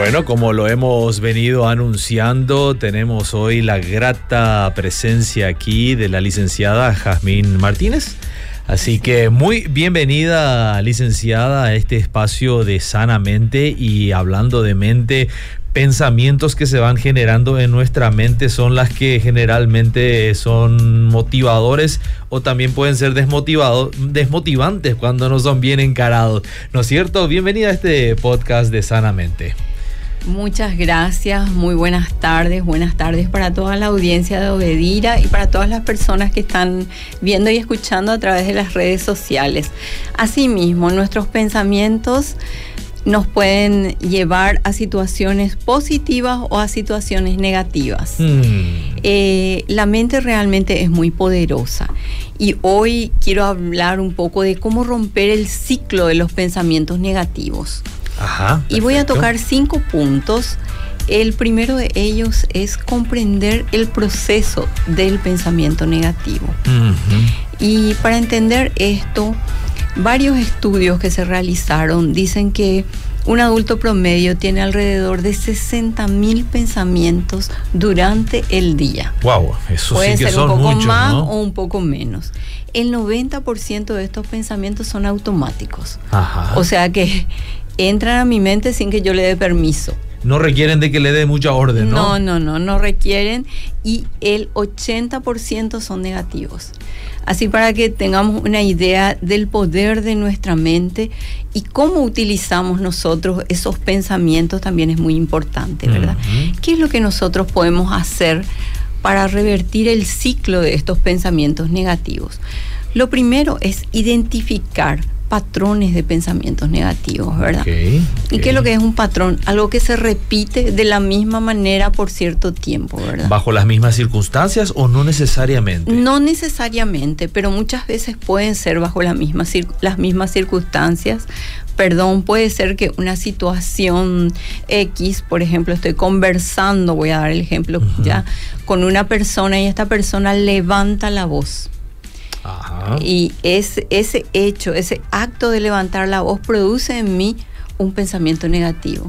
Bueno, como lo hemos venido anunciando, tenemos hoy la grata presencia aquí de la licenciada Jazmín Martínez. Así que muy bienvenida, licenciada, a este espacio de Sanamente y hablando de mente, pensamientos que se van generando en nuestra mente son las que generalmente son motivadores o también pueden ser desmotivados, desmotivantes cuando no son bien encarados. ¿No es cierto? Bienvenida a este podcast de Sanamente. Muchas gracias, muy buenas tardes, buenas tardes para toda la audiencia de Obedira y para todas las personas que están viendo y escuchando a través de las redes sociales. Asimismo, nuestros pensamientos nos pueden llevar a situaciones positivas o a situaciones negativas. Mm. Eh, la mente realmente es muy poderosa y hoy quiero hablar un poco de cómo romper el ciclo de los pensamientos negativos y voy a tocar cinco puntos. El primero de ellos es comprender el proceso del pensamiento negativo. Y para entender esto, varios estudios que se realizaron dicen que un adulto promedio tiene alrededor de 60 mil pensamientos durante el día. Wow, eso Puede sí que ser un poco más o un poco menos. El 90% de estos pensamientos son automáticos. O sea que entran a mi mente sin que yo le dé permiso. No requieren de que le dé mucha orden, ¿no? No, no, no, no requieren y el 80% son negativos. Así para que tengamos una idea del poder de nuestra mente y cómo utilizamos nosotros esos pensamientos también es muy importante, ¿verdad? ¿Qué es lo que nosotros podemos hacer para revertir el ciclo de estos pensamientos negativos? Lo primero es identificar patrones de pensamientos negativos, ¿verdad? ¿Y qué es lo que es un patrón? Algo que se repite de la misma manera por cierto tiempo, ¿verdad? ¿Bajo las mismas circunstancias o no necesariamente? No necesariamente, pero muchas veces pueden ser bajo las mismas, las mismas circunstancias. Perdón, puede ser que una situación X, por ejemplo, estoy conversando, voy a dar el ejemplo ya, con una persona y esta persona levanta la voz y ese, ese hecho, ese acto de levantar la voz produce en mí un pensamiento negativo.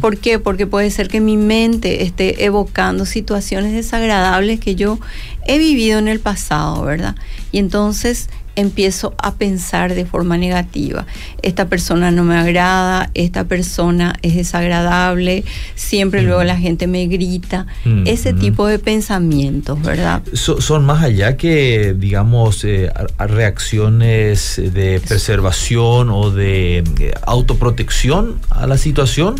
¿Por qué? Porque puede ser que mi mente esté evocando situaciones desagradables que yo he vivido en el pasado, ¿verdad? Y entonces empiezo a pensar de forma negativa. Esta persona no me agrada, esta persona es desagradable, siempre luego la gente me grita. Ese tipo de pensamientos, ¿verdad? son más allá que, digamos, eh, reacciones de preservación o de eh, autoprotección a la situación.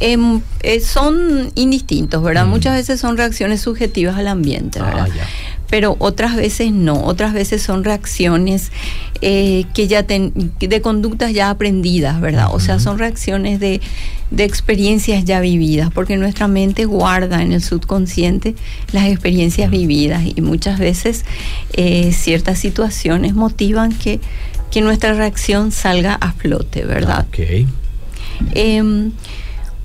Em, eh, son indistintos, ¿verdad? Muchas veces son reacciones subjetivas al ambiente, ¿verdad? Ah, pero otras veces no, otras veces son reacciones eh, que ya de conductas ya aprendidas, ¿verdad? O sea, son reacciones de, experiencias ya vividas, porque nuestra mente guarda en el subconsciente las experiencias vividas y muchas veces eh, ciertas situaciones motivan que, que nuestra reacción salga a flote, ¿verdad? Ok. Em,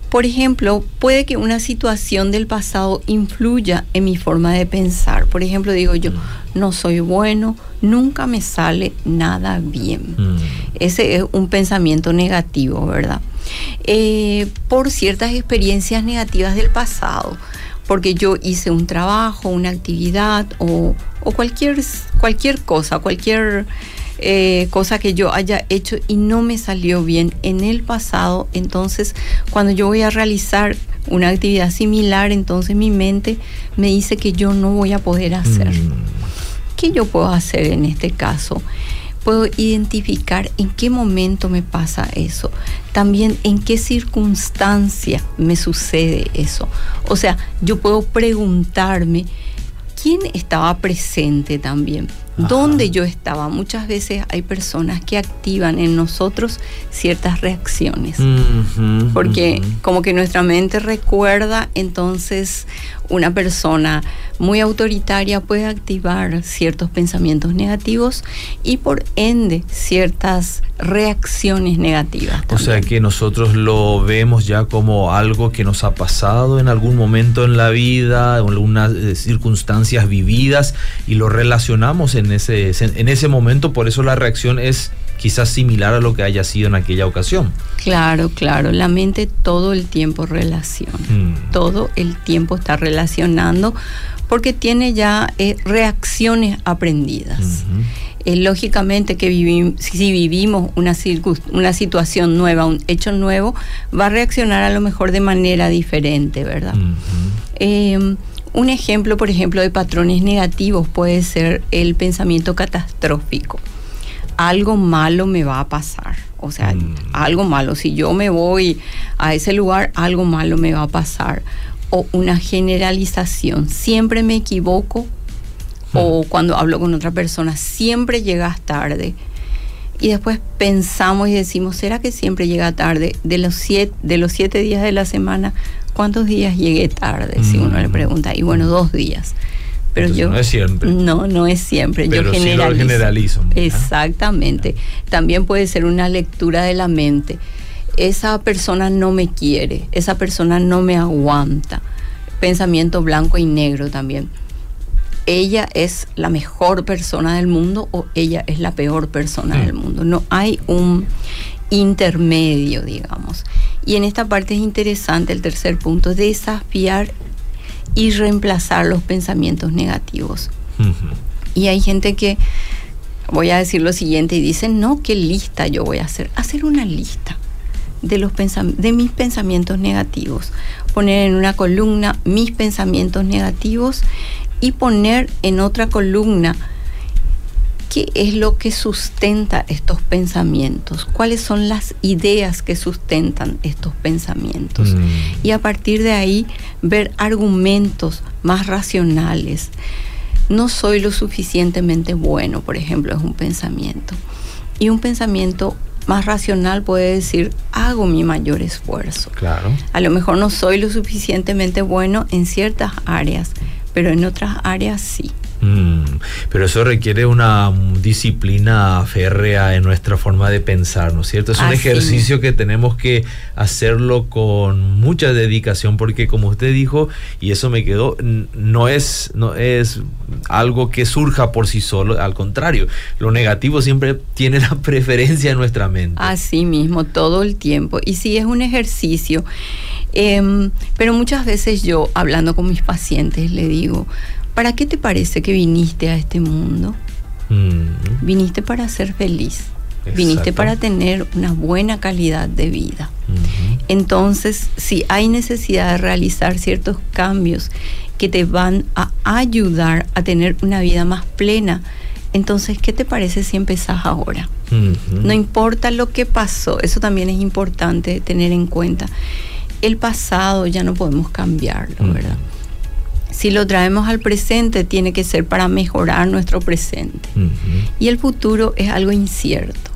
por ejemplo, puede que una situación del pasado influya en mi forma de pensar. Por ejemplo, digo yo, no soy bueno, nunca me sale nada bien. Mm. Ese es un pensamiento negativo, ¿verdad? Eh, por ciertas experiencias negativas del pasado, porque yo hice un trabajo, una actividad o, o cualquier, cualquier cosa, cualquier eh, cosa que yo haya hecho y no me salió bien en el pasado, entonces cuando yo voy a realizar una actividad similar, entonces mi mente me dice que yo no voy a poder hacer. Mm. ¿Qué yo puedo hacer en este caso? Puedo identificar en qué momento me pasa eso, también en qué circunstancia me sucede eso. O sea, yo puedo preguntarme quién estaba presente también ¿Dónde yo estaba? Muchas veces hay personas que activan en nosotros ciertas reacciones, porque como que nuestra mente recuerda entonces una persona muy autoritaria puede activar ciertos pensamientos negativos y por ende ciertas reacciones negativas. O sea que nosotros lo vemos ya como algo que nos ha pasado en algún momento en la vida, en algunas eh, circunstancias vividas y lo relacionamos en ese, en ese momento, por eso la reacción es quizás similar a lo que haya sido en aquella ocasión. Claro, claro, la mente todo el tiempo relaciona, mm. todo el tiempo está relacionando porque tiene ya eh, reacciones aprendidas. Eh, lógicamente que si vivimos una, una situación nueva, un hecho nuevo, va a reaccionar a lo mejor de manera diferente, ¿verdad? Em, un ejemplo, por ejemplo, de patrones negativos puede ser el pensamiento catastrófico algo malo me va a pasar. O sea, mm. algo malo. Si yo me voy a ese lugar, algo malo me va a pasar. O una generalización. Siempre me equivoco. O mm. cuando hablo con otra persona, siempre llegas tarde. Y después pensamos y decimos, ¿será que siempre llega tarde? De los siete, de los siete días de la semana, ¿cuántos días llegué tarde? Si uno le mm. pregunta. Y bueno, dos días. Pero yo no es siempre. No, no es siempre. yo generalizo. generalizo. Exactamente. También puede ser una lectura de la mente. Esa persona no me quiere, esa persona no me aguanta. Pensamiento blanco y negro también. Ella es la mejor persona del mundo o ella es la peor persona del mm. mundo. No hay un intermedio, digamos. Y en esta parte es interesante el tercer punto, desafiar y reemplazar los pensamientos negativos. Y hay gente que, voy a decir lo siguiente, y dicen, no, qué lista yo voy a hacer. Hacer una lista de, los de mis pensamientos negativos. Poner en una columna mis pensamientos negativos y poner en otra columna ¿Qué es lo que sustenta estos pensamientos? ¿Cuáles son las ideas que sustentan estos pensamientos? Mm. Y a partir de ahí ver argumentos más racionales. No soy lo suficientemente bueno, por ejemplo, es un pensamiento. Y un pensamiento más racional puede decir, hago mi mayor esfuerzo. Claro. A lo mejor no soy lo suficientemente bueno en ciertas áreas, pero en otras áreas sí. Mm, pero eso requiere una disciplina férrea en nuestra forma de pensar, ¿no es cierto? Es un ejercicio que tenemos que hacerlo con mucha dedicación porque como usted dijo, y eso me quedó, no es, no es algo que surja por sí solo, al contrario, lo negativo siempre tiene la preferencia en nuestra mente. Así mismo, todo el tiempo. Y sí es un ejercicio. Em, pero muchas veces yo, hablando con mis pacientes, le digo, ¿Para qué te parece que viniste a este mundo? Mm. Viniste para ser feliz. Viniste para tener una buena calidad de vida. Entonces, si hay necesidad de realizar ciertos cambios que te van a ayudar a tener una vida más plena, entonces, ¿qué te parece si empezás ahora? No importa lo que pasó, eso también es importante tener en cuenta. El pasado ya no podemos cambiarlo, ¿verdad? Si lo traemos al presente, tiene que ser para mejorar nuestro presente. Y el futuro es algo incierto.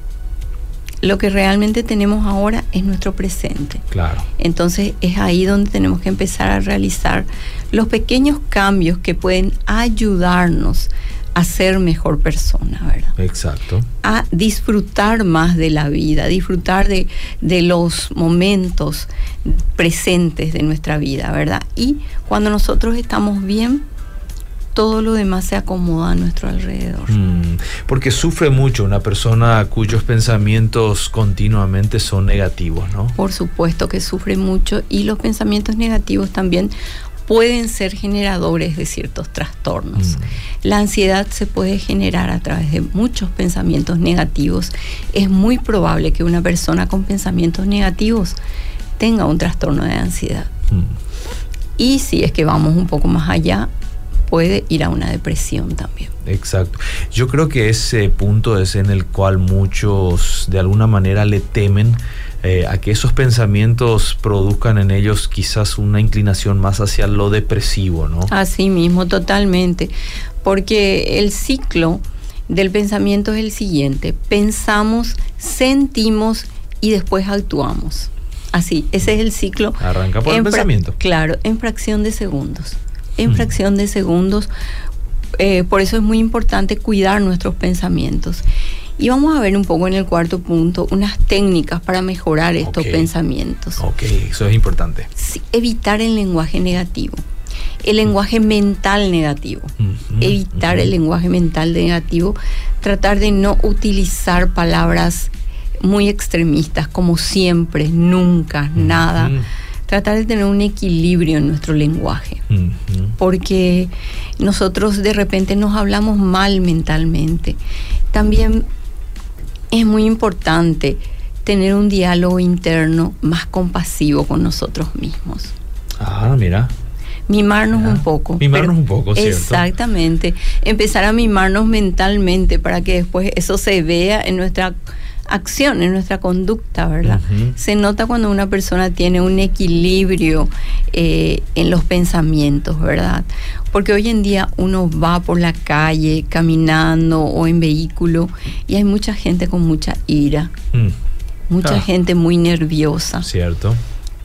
Lo que realmente tenemos ahora es nuestro presente. Claro. Entonces es ahí donde tenemos que empezar a realizar los pequeños cambios que pueden ayudarnos a ser mejor persona, ¿verdad? Exacto. A disfrutar más de la vida, disfrutar de, de, los momentos presentes de nuestra vida, ¿verdad? Y cuando nosotros estamos bien, todo lo demás se acomoda a nuestro alrededor. Mm, porque sufre mucho una persona cuyos pensamientos continuamente son negativos, ¿no? Por supuesto que sufre mucho y los pensamientos negativos también pueden ser generadores de ciertos trastornos. Mm. La ansiedad se puede generar a través de muchos pensamientos negativos. Es muy probable que una persona con pensamientos negativos tenga un trastorno de ansiedad. Mm. Y si es que vamos un poco más allá, puede ir a una depresión también. Exacto. Yo creo que ese punto es en el cual muchos de alguna manera le temen eh, a que esos pensamientos produzcan en ellos quizás una inclinación más hacia lo depresivo, ¿no? Así mismo, totalmente. Porque el ciclo del pensamiento es el siguiente. Pensamos, sentimos y después actuamos. Así, ese es el ciclo. Arranca por el pensamiento. Claro, en fracción de segundos. en Mm. fracción de segundos. Eh, por eso es muy importante cuidar nuestros pensamientos. Y vamos a ver un poco en el cuarto punto unas técnicas para mejorar estos pensamientos. Ok, eso es importante. Sí, evitar el lenguaje negativo, el lenguaje mental negativo. Ujú, Evitar ujú. el lenguaje mental negativo, tratar de no utilizar palabras muy extremistas como siempre, nunca, nada. Tratar de tener un equilibrio en nuestro lenguaje porque nosotros de repente nos hablamos mal mentalmente. También es muy importante tener un diálogo interno más compasivo con nosotros mismos. Ah, mira. Mimarnos un poco. Mimarnos un poco, ¿cierto? Exactamente. Empezar a mimarnos mentalmente para que después eso se vea en nuestra acción, en nuestra conducta, ¿verdad? Se nota cuando una persona tiene un equilibrio eh, en los pensamientos, ¿verdad? Porque hoy en día uno va por la calle caminando o en vehículo y hay mucha gente con mucha ira, Mm, mucha Ah. gente muy nerviosa. Cierto.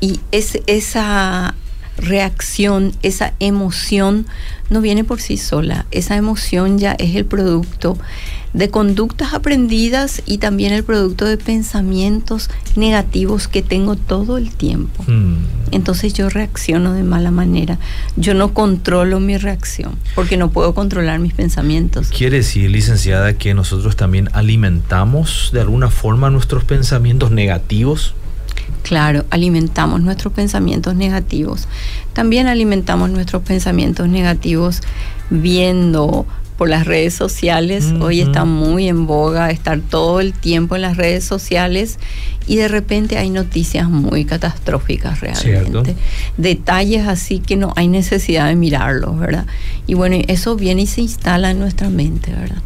Y es, esa reacción, esa emoción no viene por sí sola. Esa emoción ya es el producto de conductas aprendidas y también el producto de pensamientos negativos que tengo todo el tiempo. Mm. Entonces yo reacciono de mala manera. Yo no controlo mi reacción porque no puedo controlar mis pensamientos. Quiere decir, licenciada, que nosotros también alimentamos de alguna forma nuestros pensamientos negativos. Claro, alimentamos nuestros pensamientos negativos. También alimentamos nuestros pensamientos negativos viendo por las redes sociales. Hoy está muy en boga estar todo el tiempo en las redes sociales y de repente hay noticias muy catastróficas realmente. Cierto. Detalles así que no hay necesidad de mirarlos, ¿verdad? Y bueno, eso viene y se instala en nuestra mente, ¿verdad?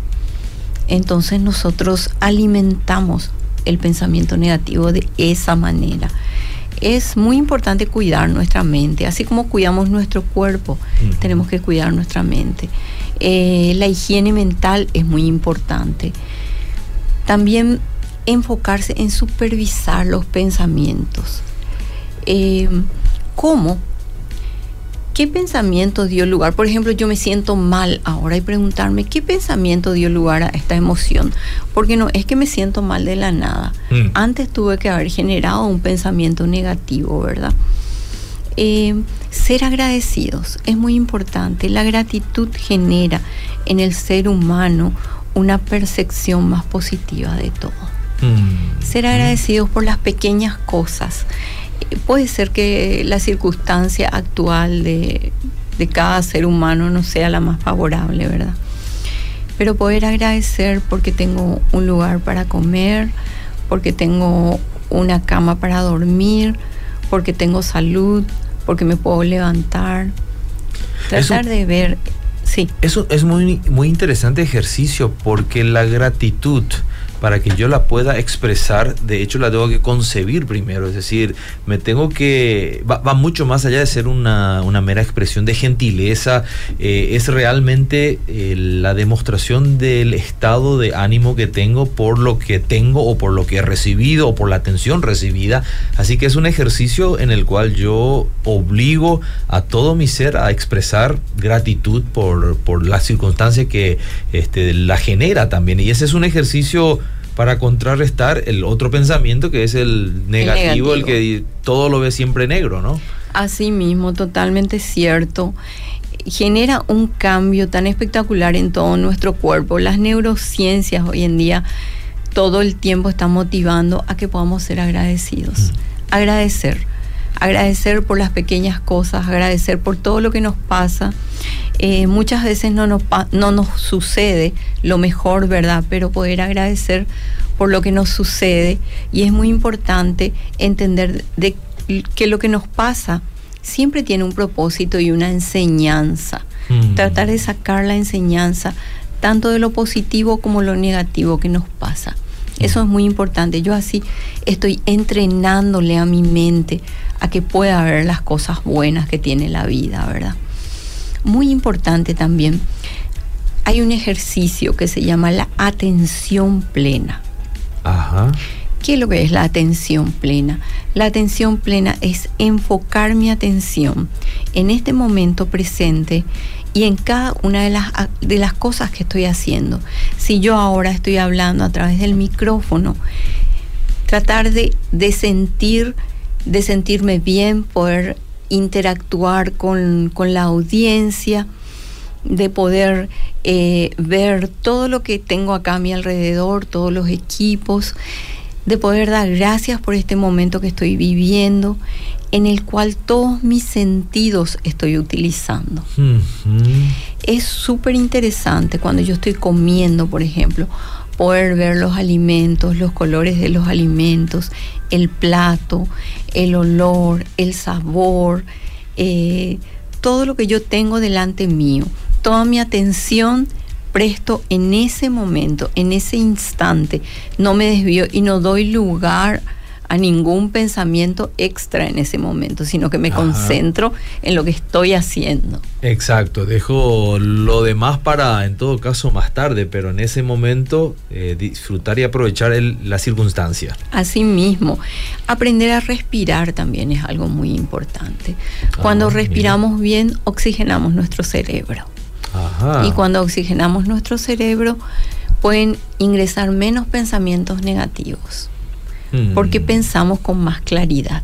Entonces nosotros alimentamos el pensamiento negativo de esa manera. Es muy importante cuidar nuestra mente, así como cuidamos nuestro cuerpo, tenemos que cuidar nuestra mente. Eh, la higiene mental es muy importante. También enfocarse en supervisar los pensamientos. Eh, ¿Cómo? ¿Qué pensamiento dio lugar? Por ejemplo, yo me siento mal ahora y preguntarme, ¿qué pensamiento dio lugar a esta emoción? Porque no es que me siento mal de la nada. Mm. Antes tuve que haber generado un pensamiento negativo, ¿verdad? Eh, ser agradecidos es muy importante. La gratitud genera en el ser humano una percepción más positiva de todo Mm. ser agradecidos por las pequeñas cosas. Puede ser que la circunstancia actual de, de cada ser humano no sea la más favorable, ¿verdad? Pero poder agradecer porque tengo un lugar para comer, porque tengo una cama para dormir, porque tengo salud, porque me puedo levantar. Tratar Eso- de ver, sí, Eso es muy, muy interesante ejercicio porque la gratitud, para que yo la pueda expresar, de hecho la tengo que concebir primero, es decir, me tengo que, va, va mucho más allá de ser una, una mera expresión de gentileza, eh, es realmente eh, la demostración del estado de ánimo que tengo por lo que tengo o por lo que he recibido o por la atención recibida, así que es un ejercicio en el cual yo obligo a todo mi ser a expresar gratitud por, por la circunstancia que este, la genera también. Y ese es un ejercicio para contrarrestar el otro pensamiento que es el negativo, el, negativo. que todo lo ve siempre negro, ¿no? Así mismo, totalmente cierto. Genera un cambio tan espectacular en todo nuestro cuerpo. Las neurociencias hoy en día todo el tiempo están motivando a que podamos ser agradecidos. Agradecer. Agradecer por las pequeñas cosas, agradecer por todo lo que nos pasa. Eh, muchas veces no nos, no nos sucede lo mejor, ¿verdad? Pero poder agradecer por lo que nos sucede. Y es muy importante entender de que lo que nos pasa siempre tiene un propósito y una enseñanza. Mm. Tratar de sacar la enseñanza tanto de lo positivo como lo negativo que nos pasa. Eso es muy importante. Yo así estoy entrenándole a mi mente a que pueda ver las cosas buenas que tiene la vida, ¿verdad? Muy importante también, hay un ejercicio que se llama la atención plena. Ajá. ¿Qué es lo que es la atención plena? La atención plena es enfocar mi atención en este momento presente y en cada una de las, de las cosas que estoy haciendo. Si yo ahora estoy hablando a través del micrófono, tratar de, de sentir, de sentirme bien, poder interactuar con, con la audiencia, de poder eh, ver todo lo que tengo acá a mi alrededor, todos los equipos, de poder dar gracias por este momento que estoy viviendo, en el cual todos mis sentidos estoy utilizando. Es súper interesante cuando yo estoy comiendo, por ejemplo, poder ver los alimentos, los colores de los alimentos, el plato, el olor, el sabor, eh, todo lo que yo tengo delante mío. Toda mi atención presto en ese momento, en ese instante, no me desvío y no doy lugar a ningún pensamiento extra en ese momento, sino que me concentro en lo que estoy haciendo. Exacto, dejo lo demás para en todo caso más tarde, pero en ese momento eh, disfrutar y aprovechar la circunstancia. Así mismo, aprender a respirar también es algo muy importante. Cuando ah, respiramos bien, oxigenamos nuestro cerebro. Y cuando oxigenamos nuestro cerebro, pueden ingresar menos pensamientos negativos, mm. porque pensamos con más claridad.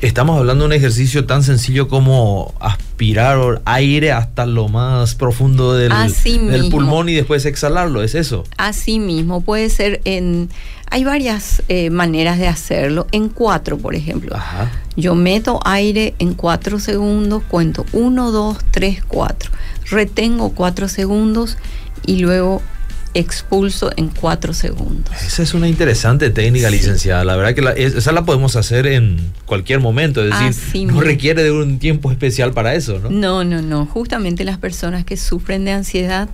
Estamos hablando de un ejercicio tan sencillo como aspirar aire hasta lo más profundo del, del pulmón y después exhalarlo, ¿es eso? Así mismo, puede ser en... Hay varias eh, maneras de hacerlo, en cuatro, por ejemplo. Yo meto aire en cuatro segundos, cuento uno, dos, tres, cuatro retengo cuatro segundos y luego expulso en cuatro segundos. Esa es una interesante técnica, licenciada. La verdad que esa la podemos hacer en cualquier momento, es decir, no requiere de un tiempo especial para eso, ¿no? No, no, no. Justamente las personas que sufren de ansiedad,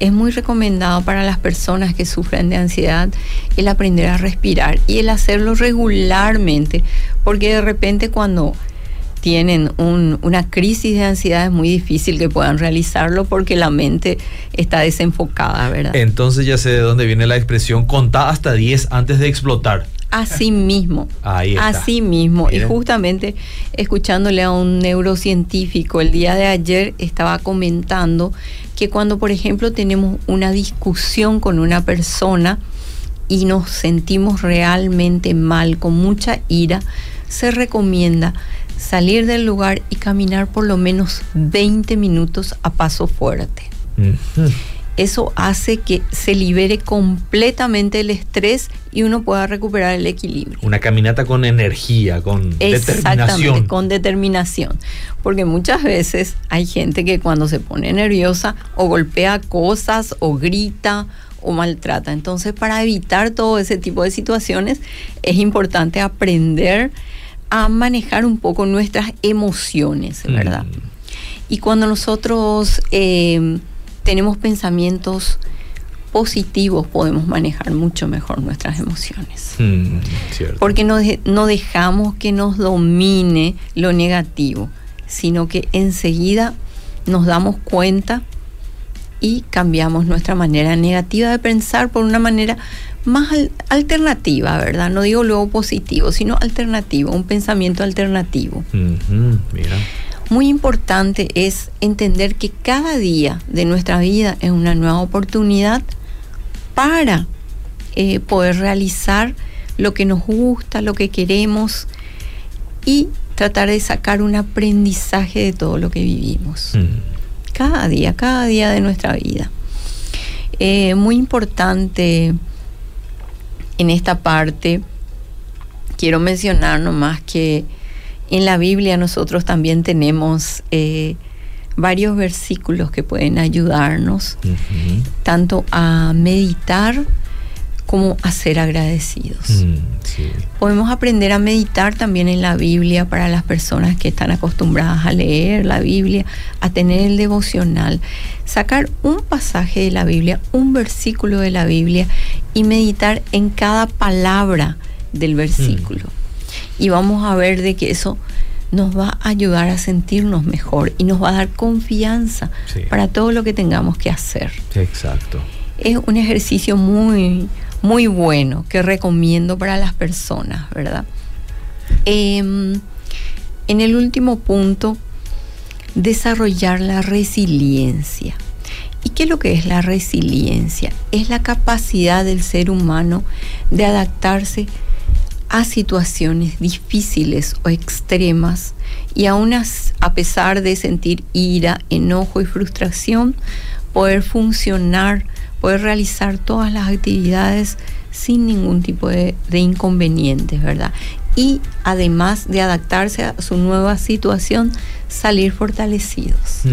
es muy recomendado para las personas que sufren de ansiedad el aprender a respirar y el hacerlo regularmente, porque de repente cuando tienen una crisis de ansiedad es muy difícil que puedan realizarlo porque la mente está desenfocada, ¿verdad? Entonces ya sé de dónde viene la expresión contar hasta 10 antes de explotar. Así mismo. Ahí está. Así mismo. Y justamente escuchándole a un neurocientífico el día de ayer estaba comentando que cuando, por ejemplo, tenemos una discusión con una persona y nos sentimos realmente mal, con mucha ira, se recomienda salir del lugar y caminar por lo menos 20 minutos a paso fuerte. Eso hace que se libere completamente el estrés y uno pueda recuperar el equilibrio. Una caminata con energía, con determinación. con determinación. Porque muchas veces hay gente que cuando se pone nerviosa o golpea cosas o grita o maltrata. Entonces, para evitar todo ese tipo de situaciones, es importante aprender a manejar un poco nuestras emociones, ¿verdad? Mm. Y cuando nosotros eh, tenemos pensamientos positivos, podemos manejar mucho mejor nuestras emociones. Mm, Porque no, no dejamos que nos domine lo negativo, sino que enseguida nos damos cuenta y cambiamos nuestra manera negativa de pensar por una manera más alternativa, ¿verdad? No digo luego positivo, sino alternativo, un pensamiento alternativo. Muy importante es entender que cada día de nuestra vida es una nueva oportunidad para eh, poder realizar lo que nos gusta, lo que queremos y tratar de sacar un aprendizaje de todo lo que vivimos. Cada día, cada día de nuestra vida. Eh, muy importante en esta parte quiero mencionar nomás que en la Biblia nosotros también tenemos eh, varios versículos que pueden ayudarnos tanto a meditar como a ser agradecidos. Mm, Podemos aprender a meditar también en la Biblia para las personas que están acostumbradas a leer la Biblia, a tener el devocional, sacar un pasaje de la Biblia, un versículo de la Biblia y meditar en cada palabra del versículo. Mm. Y vamos a ver de que eso nos va a ayudar a sentirnos mejor y nos va a dar confianza para todo lo que tengamos que hacer. Exacto. Es un ejercicio muy muy bueno que recomiendo para las personas, ¿verdad? Em, en el último punto, desarrollar la resiliencia. ¿Y qué es lo que es la resiliencia? Es la capacidad del ser humano de adaptarse a situaciones difíciles o extremas y aún a pesar de sentir ira, enojo y frustración, poder funcionar, poder realizar todas las actividades sin ningún tipo de, inconvenientes, ¿verdad? Y además de adaptarse a su nueva situación, salir fortalecidos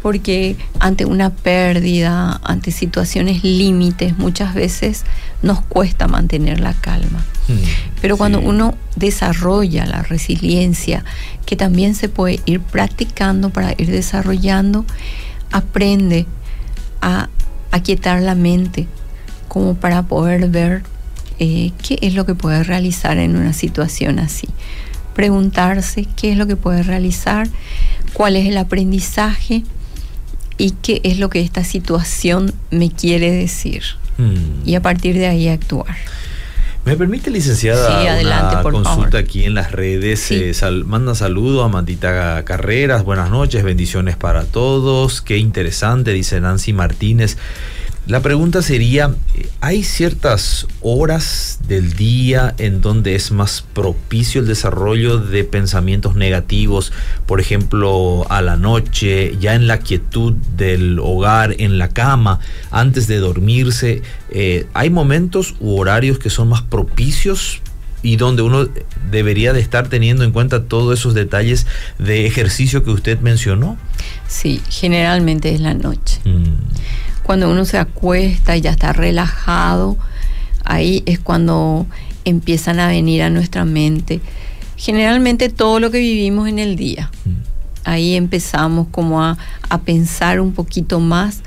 porque ante una pérdida, ante situaciones límites, muchas veces nos cuesta mantener la calma. Mm, Pero cuando uno desarrolla la resiliencia, que también se puede ir practicando para ir desarrollando, aprende a aquietar la mente como para poder ver eh, qué es lo que puede realizar en una situación así. Preguntarse qué es lo que puede realizar, cuál es el aprendizaje y qué es lo que esta situación me quiere decir. Mm. Y a partir de ahí actuar. ¿Me permite, licenciada, sí, adelante, una consulta aquí en las redes? Eh, manda saludos a Mandita Carreras, buenas noches, bendiciones para todos. Qué interesante, dice Nancy Martínez. La pregunta sería, ¿hay ciertas horas del día en donde es más propicio el desarrollo de pensamientos negativos? Por ejemplo, a la noche, ya en la quietud del hogar, en la cama, antes de dormirse. Eh, ¿Hay momentos u horarios que son más propicios y donde uno debería de estar teniendo en cuenta todos esos detalles de ejercicio que usted mencionó? Sí, generalmente es la noche. Mm cuando uno se acuesta y ya está relajado, ahí es cuando empiezan a venir a nuestra mente generalmente todo lo que vivimos en el día. Mm. Ahí empezamos como a, pensar un poquito más.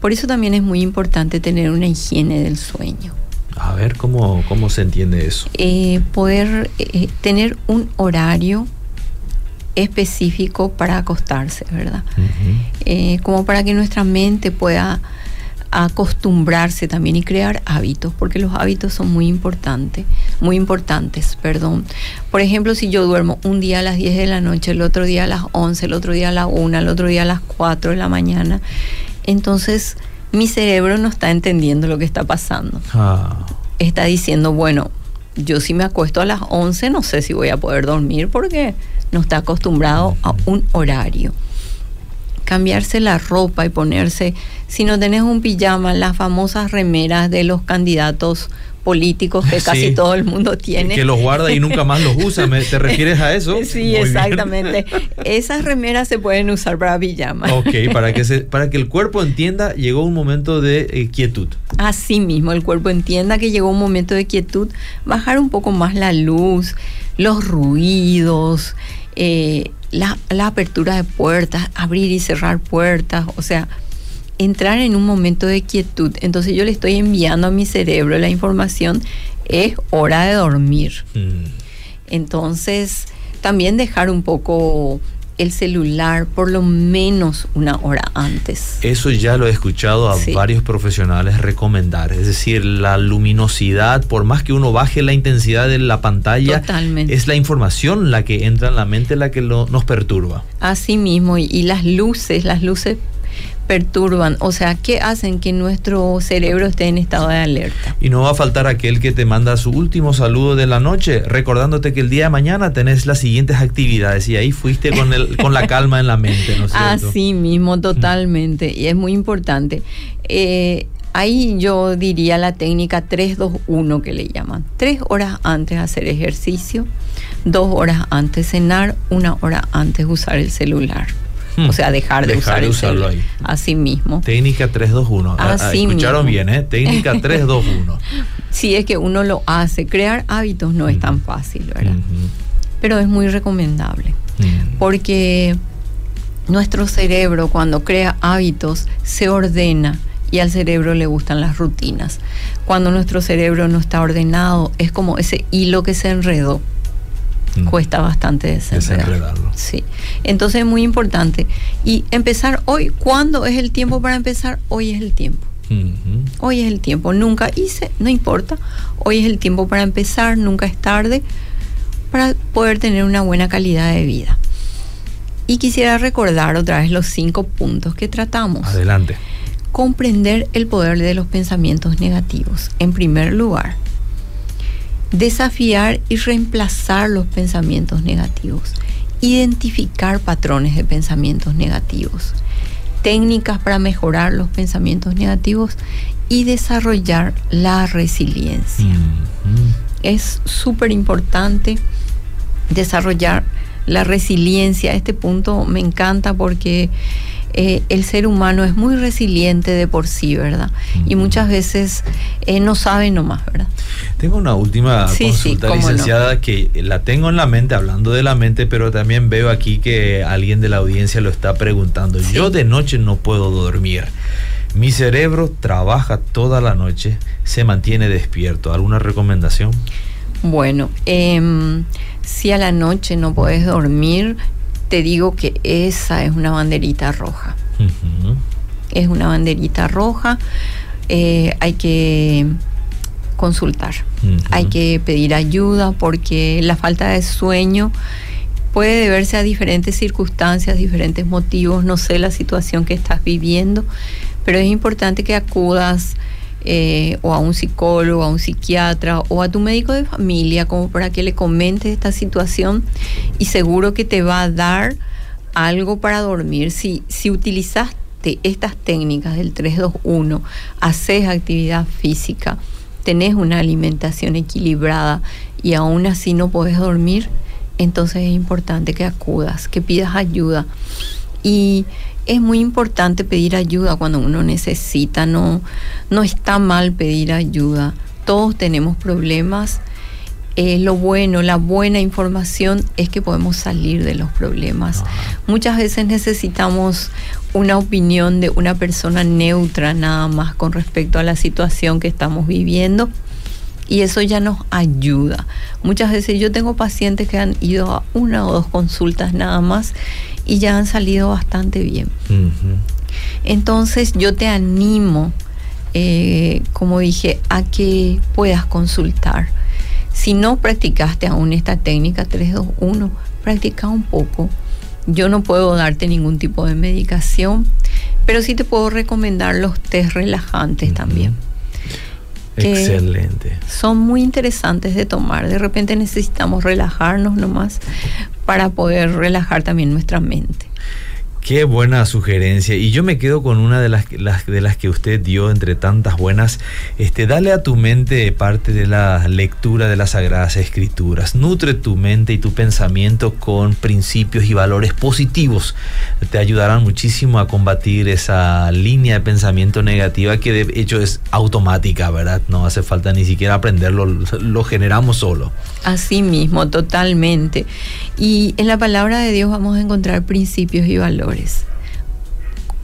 Por eso también es muy importante tener una higiene del sueño. A ver, ¿cómo, cómo se entiende eso? Eh, poder eh, tener un horario específico para acostarse, ¿verdad? Eh, como para que nuestra mente pueda acostumbrarse también y crear hábitos, porque los hábitos son muy importantes, muy importantes, perdón. Por ejemplo, si yo duermo un día a las 10 de la noche, el otro día a las 11, el otro día a las 1, el otro día a las 4 de la mañana, entonces mi cerebro no está entendiendo lo que está pasando. Ah. Está diciendo, bueno, yo si me acuesto a las 11 no sé si voy a poder dormir porque no está acostumbrado a un horario. Cambiarse la ropa y ponerse, si no tenés un pijama, las famosas remeras de los candidatos políticos que casi todo el mundo tiene. Que los guarda y nunca más los usa. ¿Te refieres a eso? Sí, exactamente. Esas remeras se pueden usar para pijama. Ok, para que, se, para que el cuerpo entienda, llegó un momento de eh, quietud. Así mismo, el cuerpo entienda que llegó un momento de quietud, bajar un poco más la luz, los ruidos, eh, la, la apertura de puertas, abrir y cerrar puertas, o sea, entrar en un momento de quietud. Entonces yo le estoy enviando a mi cerebro la información, es hora de dormir. Mm. Entonces, también dejar un poco el celular por lo menos una hora antes. Eso ya lo he escuchado a varios profesionales recomendar, es decir, la luminosidad, por más que uno baje la intensidad de la pantalla, es la información la que entra en la mente la que nos perturba. Así mismo, y las luces, las luces perturban, o sea, ¿qué hacen que nuestro cerebro esté en estado de alerta. Y no va a faltar aquel que te manda su último saludo de la noche, recordándote que el día de mañana tenés las siguientes actividades y ahí fuiste con, el, con la calma en la mente, ¿no es cierto? Así mismo, totalmente, y es muy importante. Eh, ahí yo diría la técnica 3-2-1 que le llaman. Tres horas antes de hacer ejercicio, dos horas antes cenar, una hora antes usar el celular. O sea, dejar de, usar usarlo ahí. Así mismo. Técnica 321. Ah, Así Escucharon bien, ¿eh? Técnica 321. sí, es que uno lo hace. Crear hábitos no es tan fácil, ¿verdad? Pero es muy recomendable. Porque nuestro cerebro cuando crea hábitos se ordena y al cerebro le gustan las rutinas. Cuando nuestro cerebro no está ordenado, es como ese hilo que se enredó cuesta bastante desenredarlo. Sí. Entonces es muy importante. Y empezar hoy, ¿cuándo es el tiempo para empezar? Hoy es el tiempo. Hoy es el tiempo, nunca hice, no importa. Hoy es el tiempo para empezar, nunca es tarde, para poder tener una buena calidad de vida. Y quisiera recordar otra vez los cinco puntos que tratamos. Adelante. Comprender el poder de los pensamientos negativos. En primer lugar, desafiar y reemplazar los pensamientos negativos. Identificar patrones de pensamientos negativos. Técnicas para mejorar los pensamientos negativos y desarrollar la resiliencia. Es súper importante desarrollar la resiliencia. Este punto me encanta porque eh, el ser humano es muy resiliente de por sí, ¿verdad? Y muchas veces eh, no sabe nomás, ¿verdad? Tengo una última consulta, licenciada, que la tengo en la mente, hablando de la mente, pero también veo aquí que alguien de la audiencia lo está preguntando. Yo de noche no puedo dormir. Mi cerebro trabaja toda la noche, se mantiene despierto. ¿Alguna recomendación? Bueno, eh, si a la noche no puedes dormir, te digo que esa es una banderita roja. Es una banderita roja. Eh, hay que consultar, hay que pedir ayuda porque la falta de sueño puede deberse a diferentes circunstancias, diferentes motivos, no sé la situación que estás viviendo, pero es importante que acudas eh, o a un psicólogo, a un psiquiatra o a tu médico de familia como para que le comentes esta situación y seguro que te va a dar algo para dormir. Si, si utilizaste estas técnicas del 321, haces actividad física, tenés una alimentación equilibrada y aún así no podés dormir, entonces es importante que acudas, que pidas ayuda. Y es muy importante pedir ayuda cuando uno necesita, no, no está mal pedir ayuda. Todos tenemos problemas. Eh, lo bueno, la buena información es que podemos salir de los problemas. Muchas veces necesitamos una opinión de una persona neutra nada más con respecto a la situación que estamos viviendo y eso ya nos ayuda. Muchas veces yo tengo pacientes que han ido a una o dos consultas nada más y ya han salido bastante bien. Entonces yo te animo, eh, como dije, a que puedas consultar. Si no practicaste aún esta técnica 321, practica un poco. Yo no puedo darte ningún tipo de medicación, pero sí te puedo recomendar los test relajantes también. Excelente. Son muy interesantes de tomar. De repente necesitamos relajarnos nomás para poder relajar también nuestra mente. Qué buena sugerencia. Y yo me quedo con una de las, de las que usted dio entre tantas buenas. Este, dale a tu mente parte de la lectura de las Sagradas Escrituras. Nutre tu mente y tu pensamiento con principios y valores positivos. Te ayudarán muchísimo a combatir esa línea de pensamiento negativa que de hecho es automática, ¿verdad? No hace falta ni siquiera aprenderlo, lo generamos solo. Así mismo, totalmente. Y en la palabra de Dios vamos a encontrar principios y valores.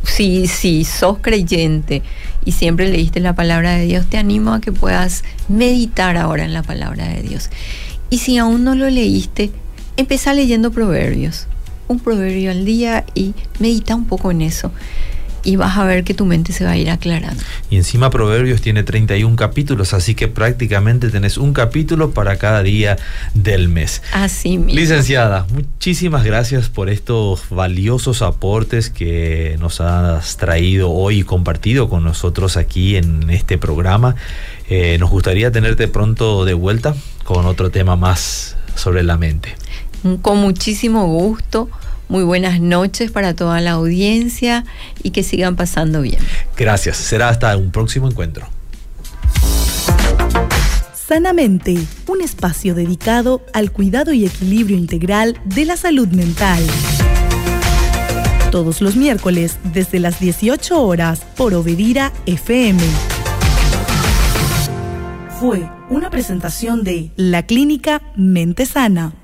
Si, si sos creyente y siempre leíste la palabra de Dios, te animo a que puedas meditar ahora en la palabra de Dios. Y si aún no lo leíste, empieza leyendo proverbios. Un proverbio al día y medita un poco en eso y vas a ver que tu mente se va a ir aclarando. Y encima Proverbios tiene 31 capítulos, así que prácticamente tenés un capítulo para cada día del mes. Así mismo. Licenciada, muchísimas gracias por estos valiosos aportes que nos has traído hoy y compartido con nosotros aquí en este programa. Eh, nos gustaría tenerte pronto de vuelta con otro tema más sobre la mente. Con muchísimo gusto muy buenas noches para toda la audiencia y que sigan pasando bien. Gracias, será hasta un próximo encuentro. Sanamente, un espacio dedicado al cuidado y equilibrio integral de la salud mental. Todos los miércoles desde las 18 horas por Obedira FM. Fue una presentación de la clínica Mente Sana.